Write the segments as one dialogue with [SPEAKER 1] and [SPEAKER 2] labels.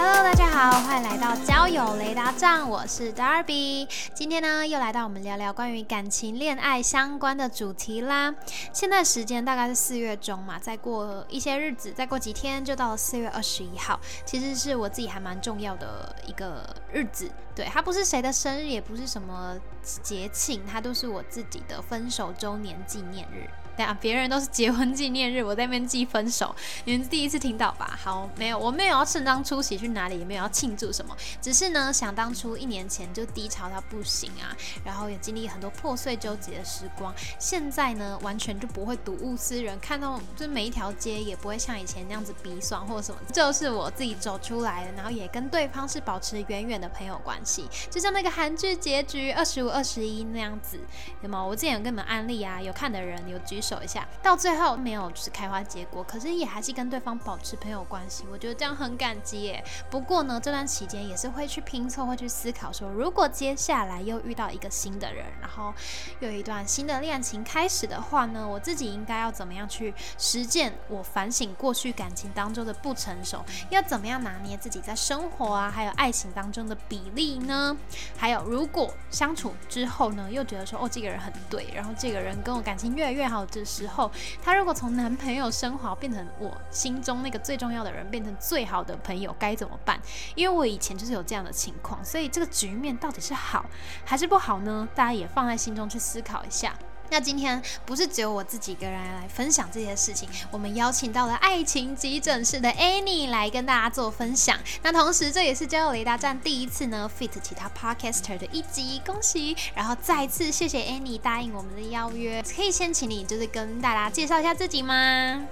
[SPEAKER 1] Hello，大家好，欢迎来到交友雷达站，我是 Darby。今天呢，又来到我们聊聊关于感情、恋爱相关的主题啦。现在时间大概是四月中嘛，再过一些日子，再过几天就到了四月二十一号，其实是我自己还蛮重要的一个日子。对，它不是谁的生日，也不是什么节庆，它都是我自己的分手周年纪念日。对啊，别人都是结婚纪念日，我在那边记分手，你们第一次听到吧？好，没有，我没有要盛装出席去哪里，也没有要庆祝什么，只是呢，想当初一年前就低潮到不行啊，然后也经历很多破碎纠结的时光，现在呢，完全就不会睹物思人，看到就是每一条街也不会像以前那样子鼻酸或者什么，就是我自己走出来的，然后也跟对方是保持远远的朋友关系，就像那个韩剧结局二十五二十一那样子，有吗？我之前有跟你们安利啊，有看的人有举。手守一下，到最后没有就是开花结果，可是也还是跟对方保持朋友关系，我觉得这样很感激耶。不过呢，这段期间也是会去拼凑，会去思考说，如果接下来又遇到一个新的人，然后又一段新的恋情开始的话呢，我自己应该要怎么样去实践？我反省过去感情当中的不成熟，要怎么样拿捏自己在生活啊，还有爱情当中的比例呢？还有，如果相处之后呢，又觉得说，哦，这个人很对，然后这个人跟我感情越来越好。的时候，他如果从男朋友升华变成我心中那个最重要的人，变成最好的朋友，该怎么办？因为我以前就是有这样的情况，所以这个局面到底是好还是不好呢？大家也放在心中去思考一下。那今天不是只有我自己一个人来分享这些事情，我们邀请到了爱情急诊室的 Annie 来跟大家做分享。那同时这也是交友雷达站第一次呢 fit 其他 podcaster 的一集，恭喜！然后再次谢谢 Annie 答应我们的邀约，可以先请你就是跟大家介绍一下自己吗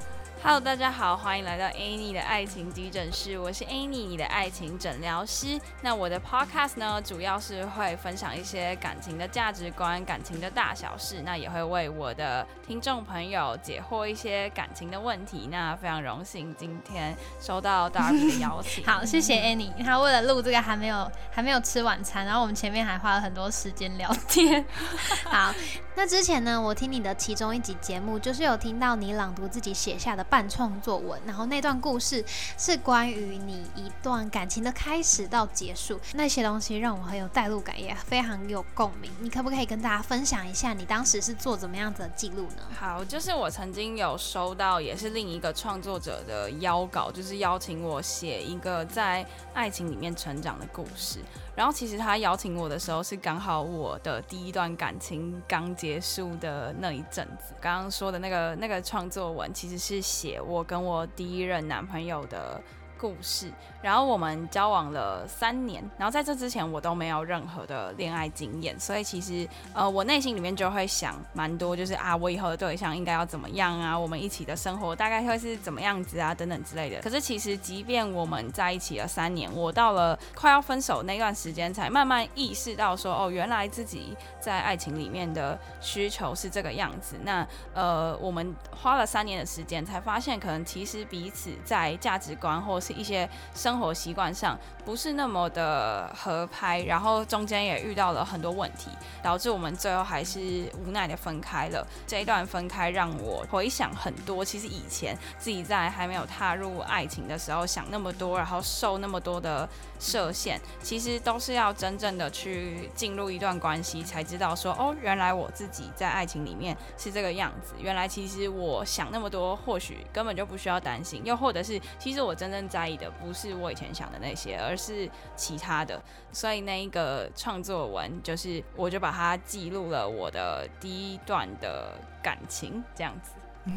[SPEAKER 2] ？Hello，大家好，欢迎来到 Annie 的爱情急诊室，我是 Annie，你的爱情诊疗师。那我的 Podcast 呢，主要是会分享一些感情的价值观、感情的大小事，那也会为我的听众朋友解惑一些感情的问题。那非常荣幸今天收到 Darby 的邀请。
[SPEAKER 1] 好，谢谢 Annie。他为了录这个还没有还没有吃晚餐，然后我们前面还花了很多时间聊天。好，那之前呢，我听你的其中一集节目，就是有听到你朗读自己写下的。半创作文，然后那段故事是关于你一段感情的开始到结束，那些东西让我很有代入感，也非常有共鸣。你可不可以跟大家分享一下，你当时是做怎么样子的记录呢？
[SPEAKER 2] 好，就是我曾经有收到，也是另一个创作者的邀稿，就是邀请我写一个在爱情里面成长的故事。然后其实他邀请我的时候是刚好我的第一段感情刚结束的那一阵子。刚刚说的那个那个创作文其实是写我跟我第一任男朋友的。故事，然后我们交往了三年，然后在这之前我都没有任何的恋爱经验，所以其实呃我内心里面就会想蛮多，就是啊我以后的对象应该要怎么样啊，我们一起的生活大概会是怎么样子啊等等之类的。可是其实即便我们在一起了三年，我到了快要分手那段时间才慢慢意识到说哦原来自己在爱情里面的需求是这个样子。那呃我们花了三年的时间才发现，可能其实彼此在价值观或是一些生活习惯上不是那么的合拍，然后中间也遇到了很多问题，导致我们最后还是无奈的分开了。这一段分开让我回想很多，其实以前自己在还没有踏入爱情的时候想那么多，然后受那么多的设限，其实都是要真正的去进入一段关系才知道说，哦，原来我自己在爱情里面是这个样子。原来其实我想那么多，或许根本就不需要担心，又或者是其实我真正。在在意的不是我以前想的那些，而是其他的。所以那一个创作文，就是我就把它记录了我的第一段的感情，这样子。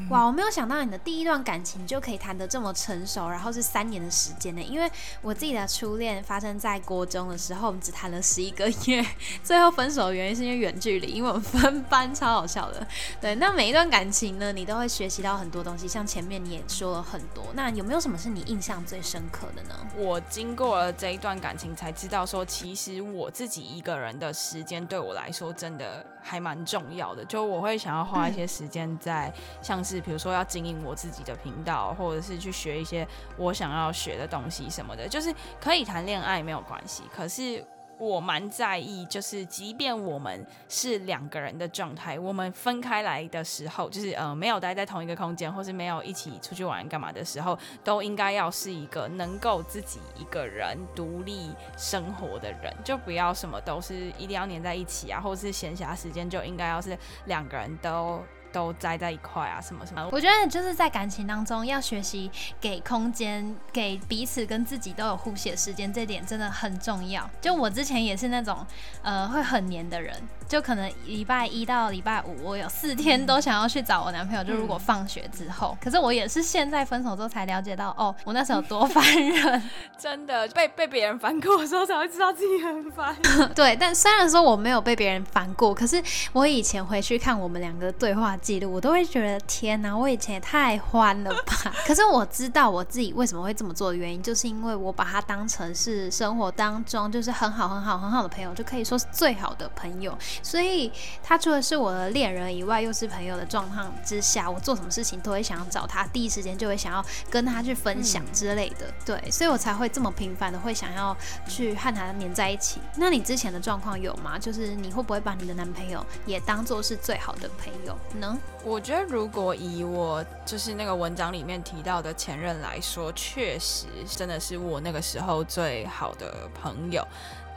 [SPEAKER 1] 哇，我没有想到你的第一段感情就可以谈得这么成熟，然后是三年的时间呢。因为我自己的初恋发生在国中的时候，我们只谈了十一个月，最后分手的原因是因为远距离，因为我们分班，超好笑的。对，那每一段感情呢，你都会学习到很多东西，像前面你也说了很多。那有没有什么是你印象最深刻的呢？
[SPEAKER 2] 我经过了这一段感情，才知道说，其实我自己一个人的时间对我来说真的还蛮重要的。就我会想要花一些时间在像。是，比如说要经营我自己的频道，或者是去学一些我想要学的东西什么的，就是可以谈恋爱没有关系。可是我蛮在意，就是即便我们是两个人的状态，我们分开来的时候，就是呃没有待在同一个空间，或是没有一起出去玩干嘛的时候，都应该要是一个能够自己一个人独立生活的人，就不要什么都是一定要黏在一起啊，或是闲暇时间就应该要是两个人都。都栽在一块啊，什么什么？
[SPEAKER 1] 我觉得就是在感情当中要学习给空间，给彼此跟自己都有互写时间，这点真的很重要。就我之前也是那种，呃，会很黏的人。就可能礼拜一到礼拜五，我有四天都想要去找我男朋友。就如果放学之后，可是我也是现在分手之后才了解到，哦，我那时候多烦人，
[SPEAKER 2] 真的被被别人烦过的时候才会知道自己很烦。
[SPEAKER 1] 对，但虽然说我没有被别人烦过，可是我以前回去看我们两个对话记录，我都会觉得天哪，我以前也太欢了吧。可是我知道我自己为什么会这么做的原因，就是因为我把他当成是生活当中就是很好很好很好的朋友，就可以说是最好的朋友。所以他除了是我的恋人以外，又是朋友的状况之下，我做什么事情都会想要找他，第一时间就会想要跟他去分享之类的。对，所以我才会这么频繁的会想要去和他黏在一起。那你之前的状况有吗？就是你会不会把你的男朋友也当做是最好的朋友呢？
[SPEAKER 2] 我觉得如果以我就是那个文章里面提到的前任来说，确实真的是我那个时候最好的朋友。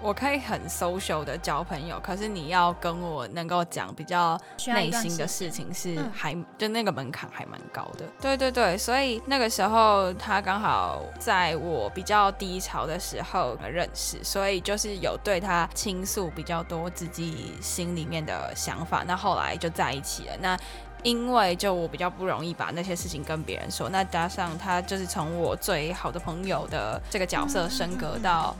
[SPEAKER 2] 我可以很 social 的交朋友，可是你要跟我能够讲比较内心的事情，是还就那个门槛还蛮高的。对对对，所以那个时候他刚好在我比较低潮的时候认识，所以就是有对他倾诉比较多自己心里面的想法。那后来就在一起了。那因为就我比较不容易把那些事情跟别人说，那加上他就是从我最好的朋友的这个角色升格到。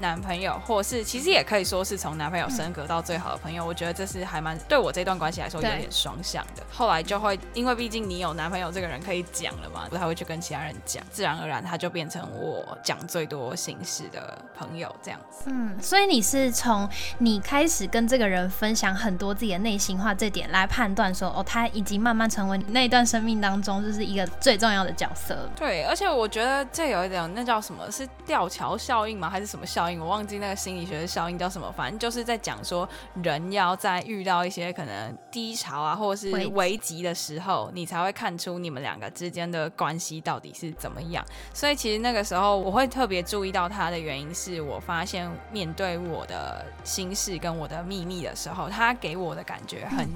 [SPEAKER 2] 男朋友，或是其实也可以说是从男朋友升格到最好的朋友，我觉得这是还蛮对我这段关系来说有点双向的。后来就会因为毕竟你有男朋友这个人可以讲了嘛，不太会去跟其他人讲，自然而然他就变成我讲最多心事的朋友这样子。
[SPEAKER 1] 嗯，所以你是从你开始跟这个人分享很多自己的内心话这点来判断说，哦，他已经慢慢成为你那一段生命当中就是一个最重要的角色。
[SPEAKER 2] 对，而且我觉得这有一点，那叫什么是吊桥效应吗？还是什么效应？我忘记那个心理学的效应叫什么，反正就是在讲说，人要在遇到一些可能低潮啊，或者是危急的时候，你才会看出你们两个之间的关系到底是怎么样。所以其实那个时候我会特别注意到他的原因，是我发现面对我的心事跟我的秘密的时候，他给我的感觉很。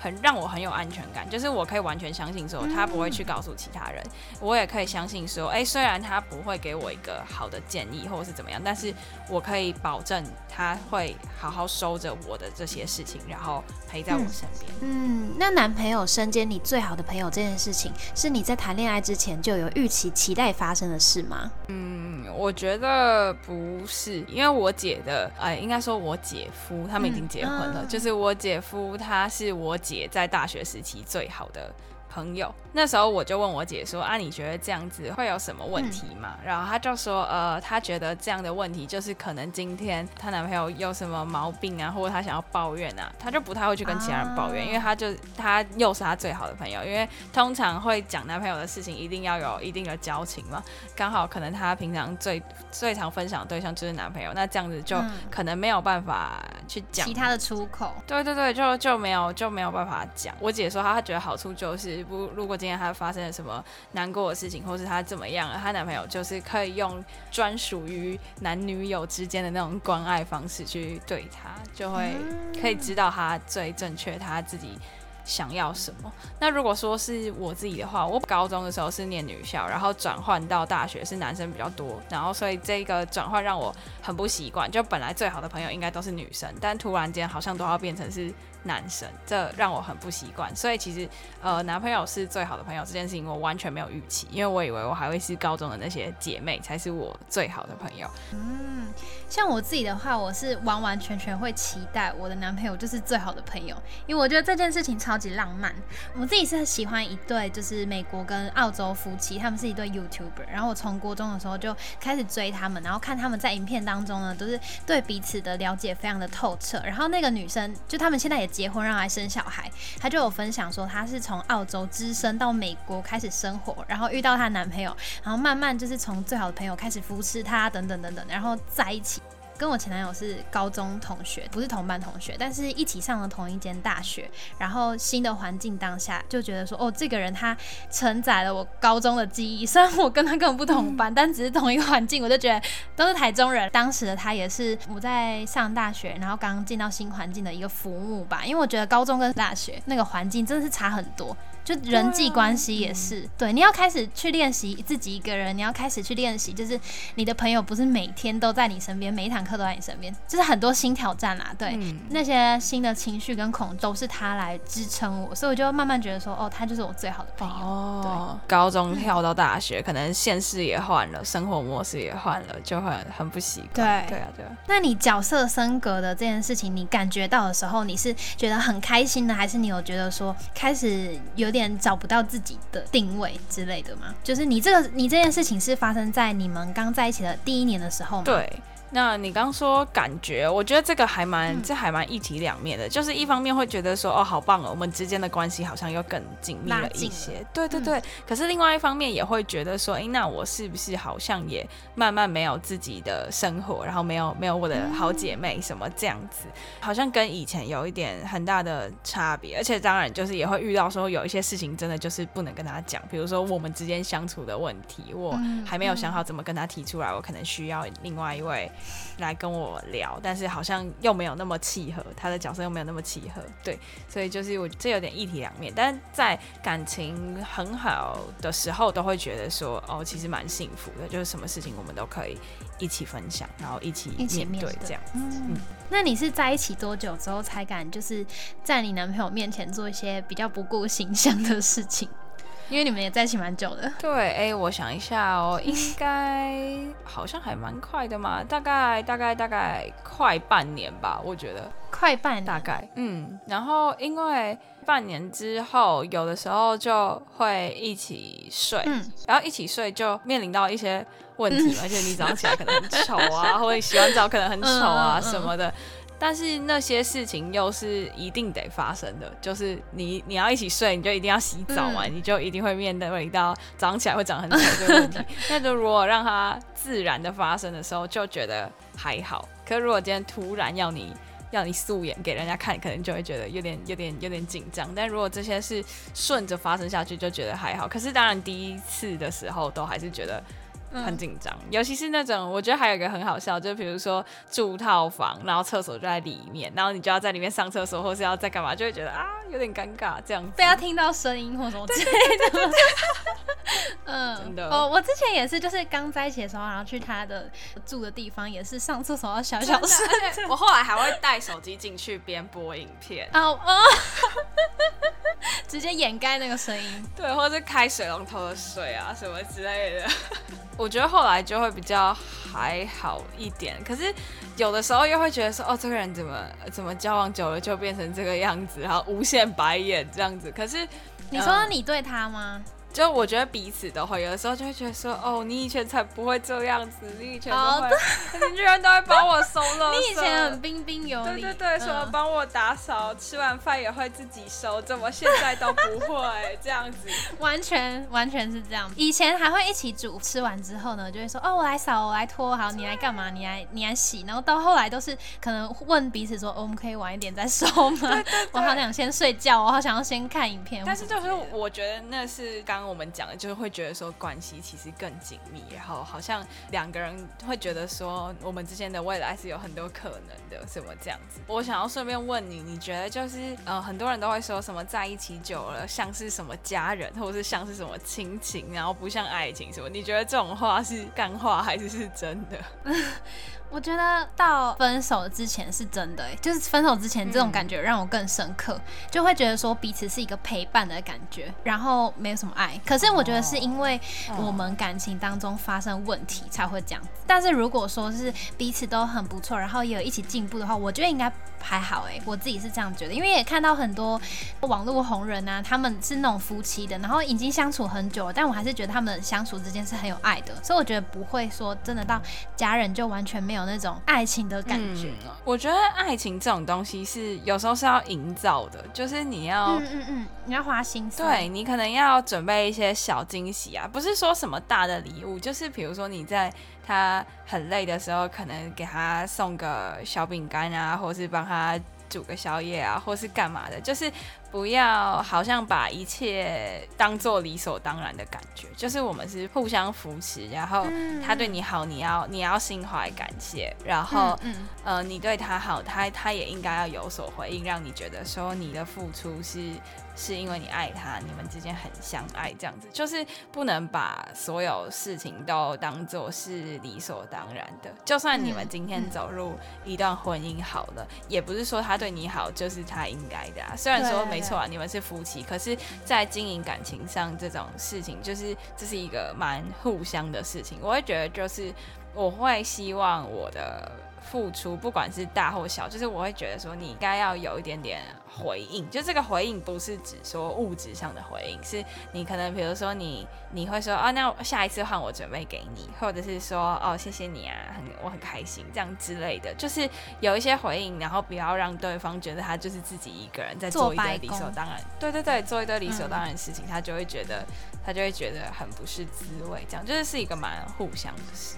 [SPEAKER 2] 很让我很有安全感，就是我可以完全相信说他不会去告诉其他人，我也可以相信说，哎，虽然他不会给我一个好的建议或者是怎么样，但是我可以保证他会好好收着我的这些事情，然后陪在我身边。
[SPEAKER 1] 嗯，那男朋友身兼你最好的朋友这件事情，是你在谈恋爱之前就有预期期待发生的事吗？
[SPEAKER 2] 嗯，我觉得不是，因为我姐的，哎，应该说我姐夫他们已经结婚了，就是我姐夫他是我。姐在大学时期最好的。朋友，那时候我就问我姐说：“啊，你觉得这样子会有什么问题吗？”然后她就说：“呃，她觉得这样的问题就是可能今天她男朋友有什么毛病啊，或者她想要抱怨啊，她就不太会去跟其他人抱怨，因为她就她又是她最好的朋友，因为通常会讲男朋友的事情，一定要有一定的交情嘛。刚好可能她平常最最常分享的对象就是男朋友，那这样子就可能没有办法去讲
[SPEAKER 1] 其他的出口。
[SPEAKER 2] 对对对，就就没有就没有办法讲。我姐说她她觉得好处就是。不，如果今天她发生了什么难过的事情，或是她怎么样了，她男朋友就是可以用专属于男女友之间的那种关爱方式去对她，就会可以知道她最正确，她自己。想要什么？那如果说是我自己的话，我高中的时候是念女校，然后转换到大学是男生比较多，然后所以这个转换让我很不习惯。就本来最好的朋友应该都是女生，但突然间好像都要变成是男生，这让我很不习惯。所以其实呃，男朋友是最好的朋友这件事情，我完全没有预期，因为我以为我还会是高中的那些姐妹才是我最好的朋友。
[SPEAKER 1] 嗯，像我自己的话，我是完完全全会期待我的男朋友就是最好的朋友，因为我觉得这件事情超。级浪漫，我自己是很喜欢一对，就是美国跟澳洲夫妻，他们是一对 YouTuber。然后我从国中的时候就开始追他们，然后看他们在影片当中呢，都是对彼此的了解非常的透彻。然后那个女生，就他们现在也结婚，让来生小孩，她就有分享说，她是从澳洲只身到美国开始生活，然后遇到她男朋友，然后慢慢就是从最好的朋友开始扶持她，等等等等，然后在一起。跟我前男友是高中同学，不是同班同学，但是一起上了同一间大学。然后新的环境当下，就觉得说，哦，这个人他承载了我高中的记忆。虽然我跟他根本不同班，但只是同一个环境，我就觉得都是台中人。当时的他也是我在上大学，然后刚进到新环境的一个服务吧。因为我觉得高中跟大学那个环境真的是差很多。就人际关系也是，对，你要开始去练习自己一个人，你要开始去练习，就是你的朋友不是每天都在你身边，每一堂课都在你身边，就是很多新挑战啦。对，那些新的情绪跟恐都是他来支撑我，所以我就慢慢觉得说，哦，他就是我最好的朋友。哦，
[SPEAKER 2] 高中跳到大学，可能现实也换了，生活模式也换了，就很很不习惯。
[SPEAKER 1] 对，
[SPEAKER 2] 对啊，对啊。
[SPEAKER 1] 那你角色升格的这件事情，你感觉到的时候，你是觉得很开心的，还是你有觉得说开始有？有点找不到自己的定位之类的吗？就是你这个，你这件事情是发生在你们刚在一起的第一年的时候吗？
[SPEAKER 2] 对。那你刚说感觉，我觉得这个还蛮，这还蛮一体两面的。就是一方面会觉得说，哦，好棒哦，我们之间的关系好像又更紧密了一些。对对对。可是另外一方面也会觉得说，哎，那我是不是好像也慢慢没有自己的生活，然后没有没有我的好姐妹什么这样子，好像跟以前有一点很大的差别。而且当然就是也会遇到说有一些事情真的就是不能跟他讲，比如说我们之间相处的问题，我还没有想好怎么跟他提出来，我可能需要另外一位。来跟我聊，但是好像又没有那么契合，他的角色又没有那么契合，对，所以就是我这有点一体两面。但是在感情很好的时候，都会觉得说，哦，其实蛮幸福的，就是什么事情我们都可以一起分享，然后一起面对这样。
[SPEAKER 1] 嗯，那你是在一起多久之后才敢，就是在你男朋友面前做一些比较不顾形象的事情？因为你们也在一起蛮久的，
[SPEAKER 2] 对，哎，我想一下哦，应该好像还蛮快的嘛，大概大概大概快半年吧，我觉得。
[SPEAKER 1] 快半，
[SPEAKER 2] 大概，嗯，然后因为半年之后，有的时候就会一起睡，嗯，然后一起睡就面临到一些问题，而且你早上起来可能很丑啊，或者洗完澡可能很丑啊什么的。但是那些事情又是一定得发生的，就是你你要一起睡，你就一定要洗澡嘛，你就一定会面对到早上起来会长很久这个问题。那就如果让它自然的发生的时候，就觉得还好。可如果今天突然要你要你素颜给人家看，可能就会觉得有点有点有点紧张。但如果这些是顺着发生下去，就觉得还好。可是当然第一次的时候都还是觉得。很紧张，尤其是那种，我觉得还有一个很好笑，就比如说住套房，然后厕所就在里面，然后你就要在里面上厕所，或是要在干嘛，就会觉得啊，有点尴尬这样子。
[SPEAKER 1] 被他听到声音或什么之类的。
[SPEAKER 2] 嗯，真的。
[SPEAKER 1] 哦，我之前也是，就是刚在一起的时候，然后去他的住的地方，也是上厕所要小小声。
[SPEAKER 2] 我后来还会带手机进去边播影片。哦 哦。
[SPEAKER 1] 直接掩盖那个声音。
[SPEAKER 2] 对，或者是开水龙头的水啊什么之类的。我觉得后来就会比较还好一点，可是有的时候又会觉得说，哦，这个人怎么怎么交往久了就变成这个样子，然后无限白眼这样子。可是
[SPEAKER 1] 你说你对他吗？
[SPEAKER 2] 就我觉得彼此都会，有的时候就会觉得说，哦，你以前才不会这样子，你以前都会，你居然都会帮我收了，
[SPEAKER 1] 你以前很彬彬有
[SPEAKER 2] 礼，对对对，什么帮我打扫，吃完饭也会自己收，怎么现在都不会这样子？
[SPEAKER 1] 完全完全是这样，以前还会一起煮，吃完之后呢，就会说，哦，我来扫，我来拖，好，你来干嘛？你来你来洗，然后到后来都是可能问彼此说，我们可以晚一点再收吗？我好想先睡觉，我好想要先看影片。
[SPEAKER 2] 但是就是我觉得那是刚。我们讲的就是会觉得说关系其实更紧密，然后好像两个人会觉得说我们之间的未来是有很多可能的，什么这样子。我想要顺便问你，你觉得就是呃很多人都会说什么在一起久了像是什么家人，或者是像是什么亲情，然后不像爱情什么？你觉得这种话是干话还是是真的？
[SPEAKER 1] 我觉得到分手之前是真的，就是分手之前这种感觉让我更深刻，就会觉得说彼此是一个陪伴的感觉，然后没有什么爱。可是我觉得是因为我们感情当中发生问题才会这样。但是如果说是彼此都很不错，然后也有一起进步的话，我觉得应该还好哎，我自己是这样觉得。因为也看到很多网络红人啊，他们是那种夫妻的，然后已经相处很久了，但我还是觉得他们相处之间是很有爱的，所以我觉得不会说真的到家人就完全没有。有那种爱情的感觉，
[SPEAKER 2] 我觉得爱情这种东西是有时候是要营造的，就是你要，
[SPEAKER 1] 嗯嗯嗯，你要花心思，
[SPEAKER 2] 对你可能要准备一些小惊喜啊，不是说什么大的礼物，就是比如说你在。他很累的时候，可能给他送个小饼干啊，或是帮他煮个宵夜啊，或是干嘛的，就是不要好像把一切当做理所当然的感觉。就是我们是互相扶持，然后他对你好，你要你要心怀感谢，然后呃你对他好，他他也应该要有所回应，让你觉得说你的付出是。是因为你爱他，你们之间很相爱，这样子就是不能把所有事情都当做是理所当然的。就算你们今天走入一段婚姻好了，也不是说他对你好就是他应该的啊。虽然说没错啊，你们是夫妻，可是，在经营感情上这种事情，就是这是一个蛮互相的事情。我会觉得，就是我会希望我的。付出不管是大或小，就是我会觉得说你应该要有一点点回应，就这个回应不是指说物质上的回应，是你可能比如说你你会说啊，那下一次换我准备给你，或者是说哦谢谢你啊，很我很开心这样之类的，就是有一些回应，然后不要让对方觉得他就是自己一个人在做一堆理所当然，对对对，做一堆理所当然的事情，他就会觉得他就会觉得很不是滋味，这样就是是一个蛮互相的事。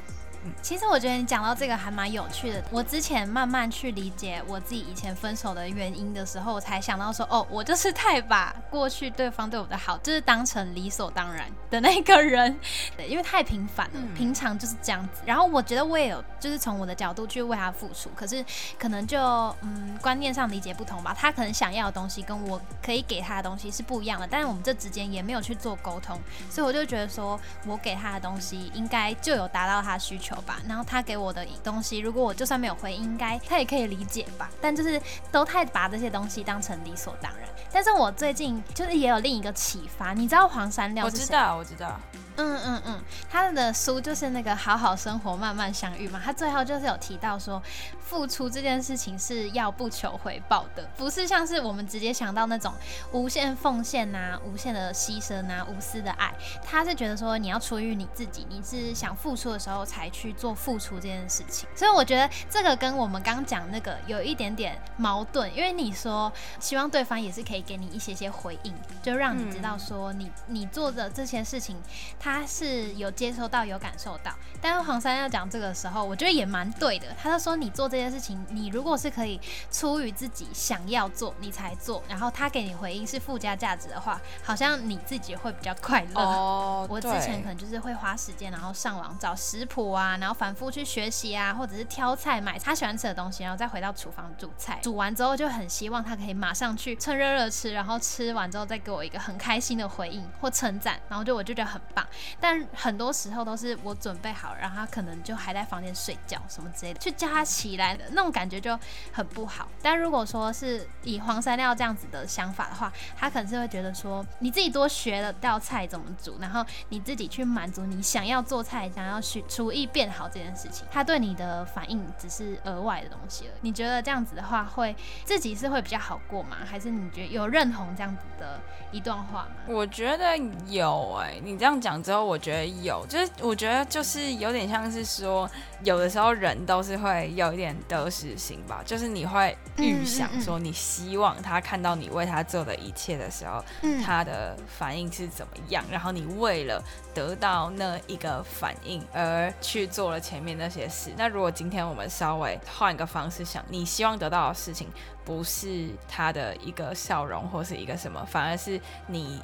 [SPEAKER 1] 其实我觉得你讲到这个还蛮有趣的。我之前慢慢去理解我自己以前分手的原因的时候，我才想到说，哦，我就是太把过去对方对我的好，就是当成理所当然的那个人，对，因为太平凡了，平常就是这样子。然后我觉得我也有，就是从我的角度去为他付出，可是可能就嗯观念上理解不同吧。他可能想要的东西跟我可以给他的东西是不一样的，但是我们这之间也没有去做沟通，所以我就觉得说我给他的东西应该就有达到他需求。吧，然后他给我的东西，如果我就算没有回，应该他也可以理解吧。但就是都太把这些东西当成理所当然。但是我最近就是也有另一个启发，你知道黄山料是
[SPEAKER 2] 谁？我知道，我知道。
[SPEAKER 1] 嗯嗯嗯，他的书就是那个好好生活，慢慢相遇嘛。他最后就是有提到说，付出这件事情是要不求回报的，不是像是我们直接想到那种无限奉献呐、无限的牺牲呐、无私的爱。他是觉得说，你要出于你自己，你是想付出的时候才去做付出这件事情。所以我觉得这个跟我们刚讲那个有一点点矛盾，因为你说希望对方也是可以给你一些些回应，就让你知道说你你做的这些事情。他是有接收到、有感受到，但是黄珊要讲这个时候，我觉得也蛮对的。他就说，你做这件事情，你如果是可以出于自己想要做，你才做，然后他给你回应是附加价值的话，好像你自己会比较快乐。哦，我之前可能就是会花时间，然后上网找食谱啊，然后反复去学习啊，或者是挑菜、买他喜欢吃的东西，然后再回到厨房煮菜。煮完之后就很希望他可以马上去趁热热吃，然后吃完之后再给我一个很开心的回应或称赞，然后就我就觉得很棒。但很多时候都是我准备好，然后他可能就还在房间睡觉什么之类的，去叫他起来的那种感觉就很不好。但如果说是以黄山料这样子的想法的话，他可能是会觉得说，你自己多学了道菜怎么煮，然后你自己去满足你想要做菜、想要学厨艺变好这件事情，他对你的反应只是额外的东西了。你觉得这样子的话，会自己是会比较好过吗？还是你觉得有认同这样子的一段话吗？
[SPEAKER 2] 我觉得有哎，你这样讲之后，我。觉得有，就是我觉得就是有点像是说，有的时候人都是会有一点得失心吧，就是你会预想说，你希望他看到你为他做的一切的时候，他的反应是怎么样，然后你为了得到那一个反应而去做了前面那些事。那如果今天我们稍微换一个方式想，你希望得到的事情不是他的一个笑容或是一个什么，反而是你。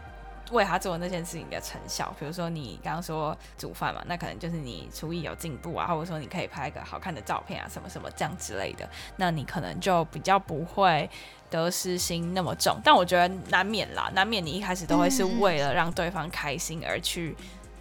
[SPEAKER 2] 为他做的那件事情的成效，比如说你刚刚说煮饭嘛，那可能就是你厨艺有进步啊，或者说你可以拍个好看的照片啊，什么什么这样之类的，那你可能就比较不会得失心那么重。但我觉得难免啦，难免你一开始都会是为了让对方开心而去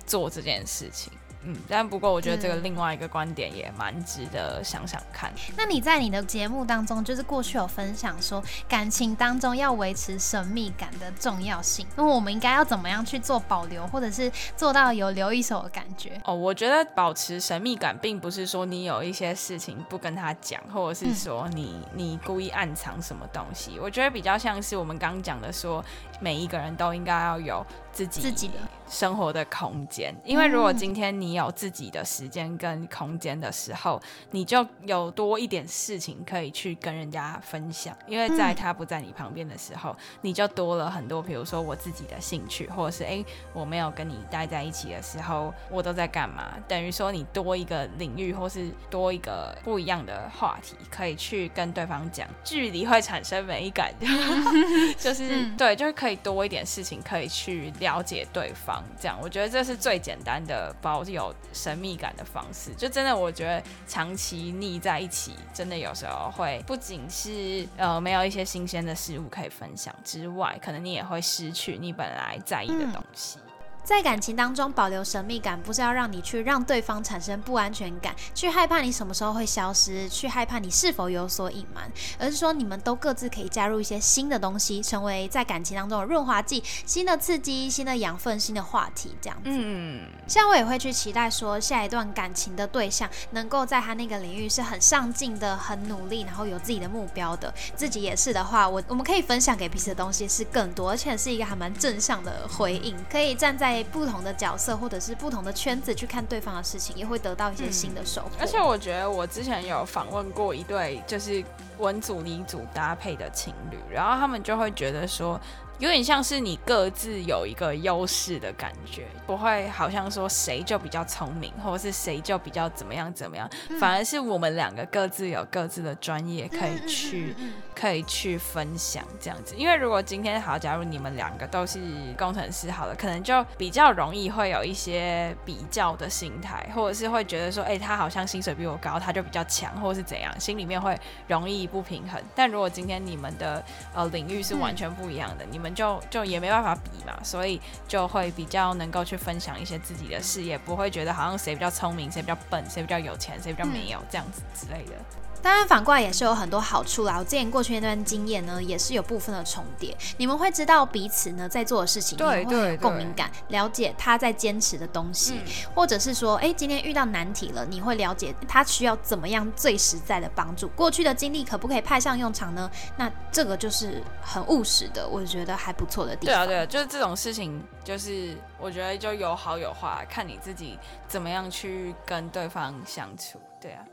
[SPEAKER 2] 做这件事情。嗯，但不过我觉得这个另外一个观点也蛮值得想想看。
[SPEAKER 1] 那你在你的节目当中，就是过去有分享说，感情当中要维持神秘感的重要性，那我们应该要怎么样去做保留，或者是做到有留一手的感觉？
[SPEAKER 2] 哦，我觉得保持神秘感，并不是说你有一些事情不跟他讲，或者是说你你故意暗藏什么东西。我觉得比较像是我们刚讲的，说每一个人都应该要有自己
[SPEAKER 1] 自己的。
[SPEAKER 2] 生活的空间。因为如果今天你有自己的时间跟空间的时候，你就有多一点事情可以去跟人家分享。因为在他不在你旁边的时候，你就多了很多，比如说我自己的兴趣，或者是诶，我没有跟你待在一起的时候，我都在干嘛？等于说你多一个领域，或是多一个不一样的话题，可以去跟对方讲。距离会产生美感，就是对，就是可以多一点事情可以去了解对方。这样，我觉得这是最简单的保有神秘感的方式。就真的，我觉得长期腻在一起，真的有时候会不仅是呃没有一些新鲜的事物可以分享之外，可能你也会失去你本来在意的东西。
[SPEAKER 1] 在感情当中保留神秘感，不是要让你去让对方产生不安全感，去害怕你什么时候会消失，去害怕你是否有所隐瞒，而是说你们都各自可以加入一些新的东西，成为在感情当中的润滑剂、新的刺激、新的养分、新的话题，这样子。嗯，像我也会去期待说下一段感情的对象能够在他那个领域是很上进的、很努力，然后有自己的目标的。自己也是的话，我我们可以分享给彼此的东西是更多，而且是一个还蛮正向的回应，可以站在。不同的角色或者是不同的圈子去看对方的事情，也会得到一些新的收获。
[SPEAKER 2] 而且我觉得我之前有访问过一对就是文组理组搭配的情侣，然后他们就会觉得说。有点像是你各自有一个优势的感觉，不会好像说谁就比较聪明，或者是谁就比较怎么样怎么样，反而是我们两个各自有各自的专业可以去可以去分享这样子。因为如果今天好，假如你们两个都是工程师，好了，可能就比较容易会有一些比较的心态，或者是会觉得说，哎，他好像薪水比我高，他就比较强，或者是怎样，心里面会容易不平衡。但如果今天你们的呃领域是完全不一样的，你们就就也没办法比嘛，所以就会比较能够去分享一些自己的事业，不会觉得好像谁比较聪明，谁比较笨，谁比较有钱，谁比较没有这样子之类的。
[SPEAKER 1] 当然，反过来也是有很多好处啦。我之前过去那段经验呢，也是有部分的重叠。你们会知道彼此呢在做的事情，对会有共鸣感，了解他在坚持的东西，或者是说，哎，今天遇到难题了，你会了解他需要怎么样最实在的帮助。过去的经历可不可以派上用场呢？那这个就是很务实的，我觉得还不错的地
[SPEAKER 2] 方。对啊，对啊，就是这种事情，就是我觉得就有好有坏，看你自己怎么样去跟对方相处。对啊。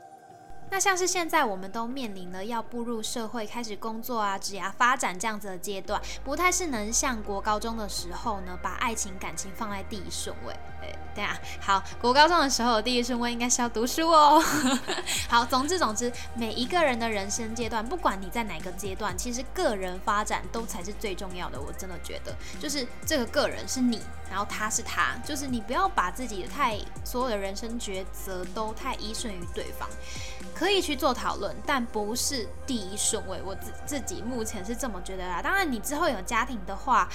[SPEAKER 1] 那像是现在我们都面临了要步入社会、开始工作啊、职业发展这样子的阶段，不太是能像国高中的时候呢，把爱情感情放在第一顺位。对啊，好，国高中的时候第一顺位应该是要读书哦。好，总之总之，每一个人的人生阶段，不管你在哪个阶段，其实个人发展都才是最重要的。我真的觉得，就是这个个人是你，然后他是他，就是你不要把自己的太所有的人生抉择都太依顺于对方。可以去做讨论，但不是第一顺位。我自自己目前是这么觉得啦。当然，你之后有家庭的话，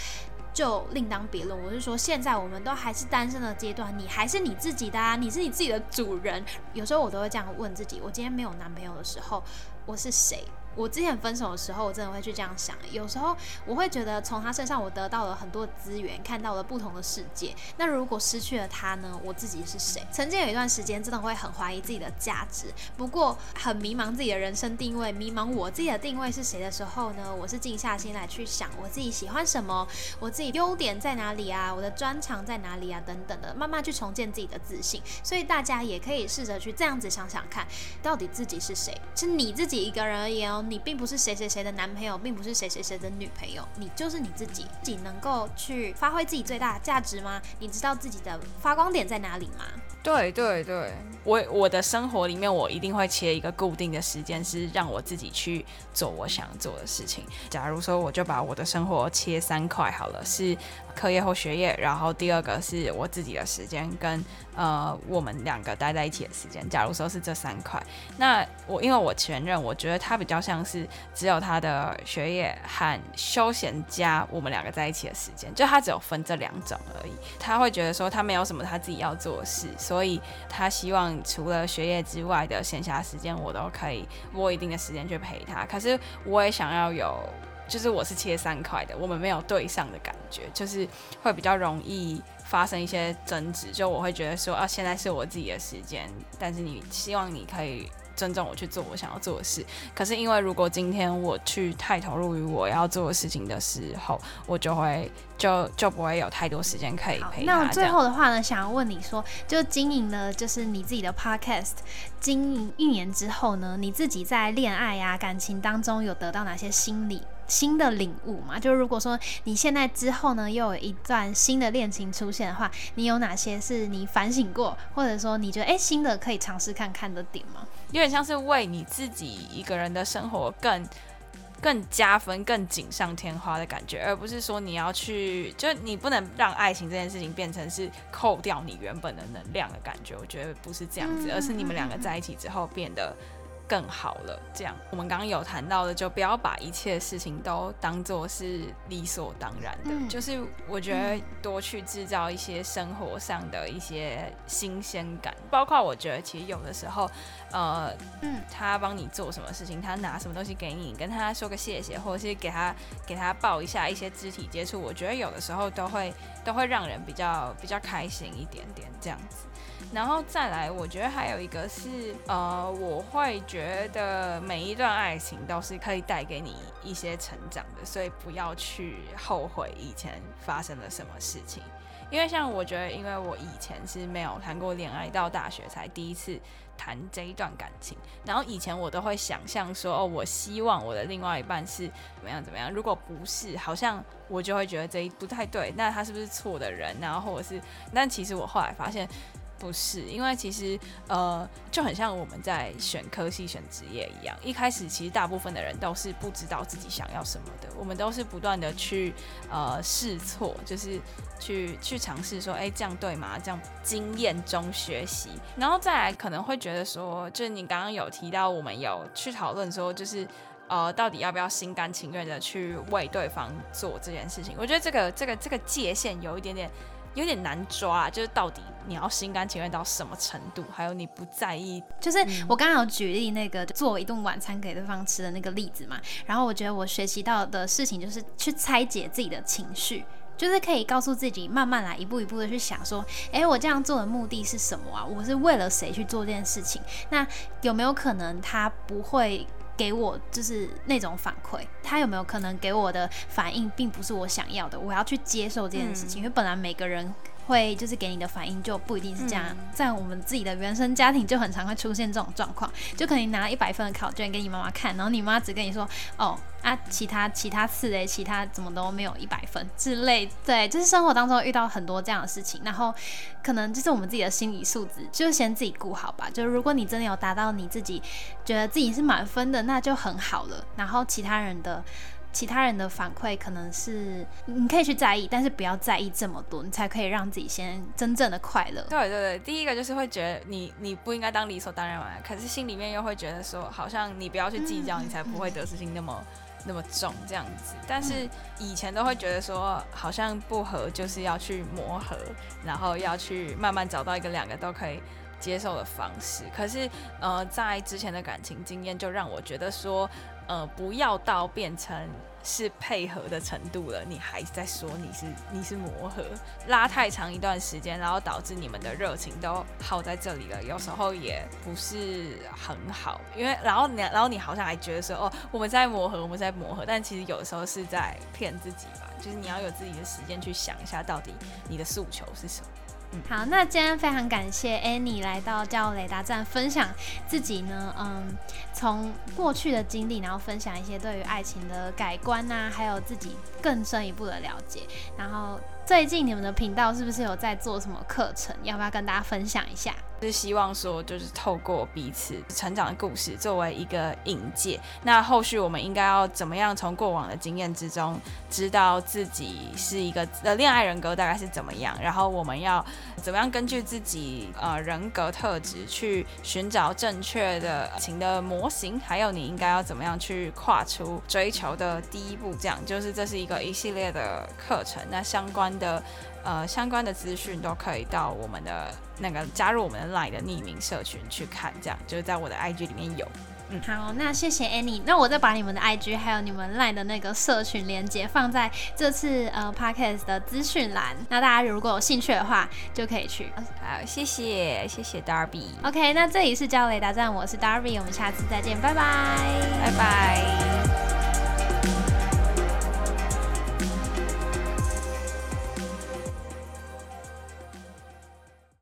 [SPEAKER 1] 就另当别论。我是说，现在我们都还是单身的阶段，你还是你自己的啊，你是你自己的主人。有时候我都会这样问自己：我今天没有男朋友的时候，我是谁？我之前分手的时候，我真的会去这样想。有时候我会觉得，从他身上我得到了很多资源，看到了不同的世界。那如果失去了他呢？我自己是谁？曾经有一段时间，真的会很怀疑自己的价值。不过很迷茫自己的人生定位，迷茫我自己的定位是谁的时候呢？我是静下心来去想我自己喜欢什么，我自己优点在哪里啊？我的专长在哪里啊？等等的，慢慢去重建自己的自信。所以大家也可以试着去这样子想想看，到底自己是谁？是你自己一个人而言哦。你并不是谁谁谁的男朋友，并不是谁谁谁的女朋友，你就是你自己。自己能够去发挥自己最大的价值吗？你知道自己的发光点在哪里吗？
[SPEAKER 2] 对对对，我我的生活里面，我一定会切一个固定的时间，是让我自己去做我想做的事情。假如说，我就把我的生活切三块好了，是课业或学业，然后第二个是我自己的时间跟。呃，我们两个待在一起的时间，假如说是这三块，那我因为我前任，我觉得他比较像是只有他的学业和休闲加我们两个在一起的时间，就他只有分这两种而已。他会觉得说他没有什么他自己要做的事，所以他希望除了学业之外的闲暇时间，我都可以拨一定的时间去陪他。可是我也想要有，就是我是切三块的，我们没有对上的感觉，就是会比较容易。发生一些争执，就我会觉得说啊，现在是我自己的时间，但是你希望你可以尊重我去做我想要做的事。可是因为如果今天我去太投入于我要做的事情的时候，我就会就就不会有太多时间可以陪他。
[SPEAKER 1] 那最后的话呢，想要问你说，就经营了就是你自己的 podcast，经营一年之后呢，你自己在恋爱呀感情当中有得到哪些心理？新的领悟嘛，就是如果说你现在之后呢，又有一段新的恋情出现的话，你有哪些是你反省过，或者说你觉得哎新的可以尝试看看的点吗？
[SPEAKER 2] 有点像是为你自己一个人的生活更更加分、更锦上添花的感觉，而不是说你要去，就你不能让爱情这件事情变成是扣掉你原本的能量的感觉。我觉得不是这样子，而是你们两个在一起之后变得。更好了，这样我们刚刚有谈到的，就不要把一切事情都当做是理所当然的。就是我觉得多去制造一些生活上的一些新鲜感，包括我觉得其实有的时候，呃，嗯，他帮你做什么事情，他拿什么东西给你，跟他说个谢谢，或者是给他给他抱一下一些肢体接触，我觉得有的时候都会都会让人比较比较开心一点点这样子。然后再来，我觉得还有一个是，呃，我会觉得每一段爱情都是可以带给你一些成长的，所以不要去后悔以前发生了什么事情。因为像我觉得，因为我以前是没有谈过恋爱，到大学才第一次谈这一段感情。然后以前我都会想象说，哦，我希望我的另外一半是怎么样怎么样。如果不是，好像我就会觉得这一不太对。那他是不是错的人？然后或者是，但其实我后来发现。不是，因为其实呃就很像我们在选科系、选职业一样。一开始其实大部分的人都是不知道自己想要什么的，我们都是不断的去呃试错，就是去去尝试说，哎，这样对吗？这样经验中学习，然后再来可能会觉得说，就是你刚刚有提到，我们有去讨论说，就是呃到底要不要心甘情愿的去为对方做这件事情？我觉得这个这个这个界限有一点点。有点难抓，就是到底你要心甘情愿到什么程度，还有你不在意。
[SPEAKER 1] 就是我刚刚有举例那个做一顿晚餐给对方吃的那个例子嘛，然后我觉得我学习到的事情就是去拆解自己的情绪，就是可以告诉自己慢慢来，一步一步的去想说，哎，我这样做的目的是什么啊？我是为了谁去做这件事情？那有没有可能他不会？给我就是那种反馈，他有没有可能给我的反应并不是我想要的？我要去接受这件事情，因为本来每个人。会就是给你的反应就不一定是这样，在我们自己的原生家庭就很常会出现这种状况，就可能拿一百分的考卷给你妈妈看，然后你妈只跟你说哦啊，其他其他次嘞，其他怎么都没有一百分之类，对，就是生活当中遇到很多这样的事情，然后可能就是我们自己的心理素质，就先自己顾好吧。就如果你真的有达到你自己觉得自己是满分的，那就很好了。然后其他人的。其他人的反馈可能是你可以去在意，但是不要在意这么多，你才可以让自己先真正的快乐。
[SPEAKER 2] 对对对，第一个就是会觉得你你不应该当理所当然嘛，可是心里面又会觉得说，好像你不要去计较，你才不会得失心那么那么重这样子。但是以前都会觉得说，好像不合就是要去磨合，然后要去慢慢找到一个两个都可以接受的方式。可是呃，在之前的感情经验就让我觉得说。呃，不要到变成是配合的程度了，你还在说你是你是磨合，拉太长一段时间，然后导致你们的热情都耗在这里了，有时候也不是很好，因为然后你然后你好像还觉得说哦，我们在磨合，我们在磨合，但其实有的时候是在骗自己吧，就是你要有自己的时间去想一下，到底你的诉求是什么。
[SPEAKER 1] 好，那今天非常感谢 Annie 来到教雷达站分享自己呢，嗯，从过去的经历，然后分享一些对于爱情的改观呐，还有自己更深一步的了解。然后最近你们的频道是不是有在做什么课程？要不要跟大家分享一下？
[SPEAKER 2] 是希望说，就是透过彼此成长的故事作为一个引介。那后续我们应该要怎么样从过往的经验之中，知道自己是一个的恋爱人格大概是怎么样？然后我们要怎么样根据自己呃人格特质去寻找正确的情的模型？还有你应该要怎么样去跨出追求的第一步？这样就是这是一个一系列的课程。那相关的。呃，相关的资讯都可以到我们的那个加入我们的 LINE 的匿名社群去看，这样就是在我的 IG 里面有。嗯，
[SPEAKER 1] 好，那谢谢 Annie。那我再把你们的 IG 还有你们 LINE 的那个社群连接放在这次呃 Podcast 的资讯栏。那大家如果有兴趣的话，就可以去。
[SPEAKER 2] 好，谢谢谢谢 Darby。
[SPEAKER 1] OK，那这里是交雷达站，我是 Darby，我们下次再见，拜拜，
[SPEAKER 2] 拜拜。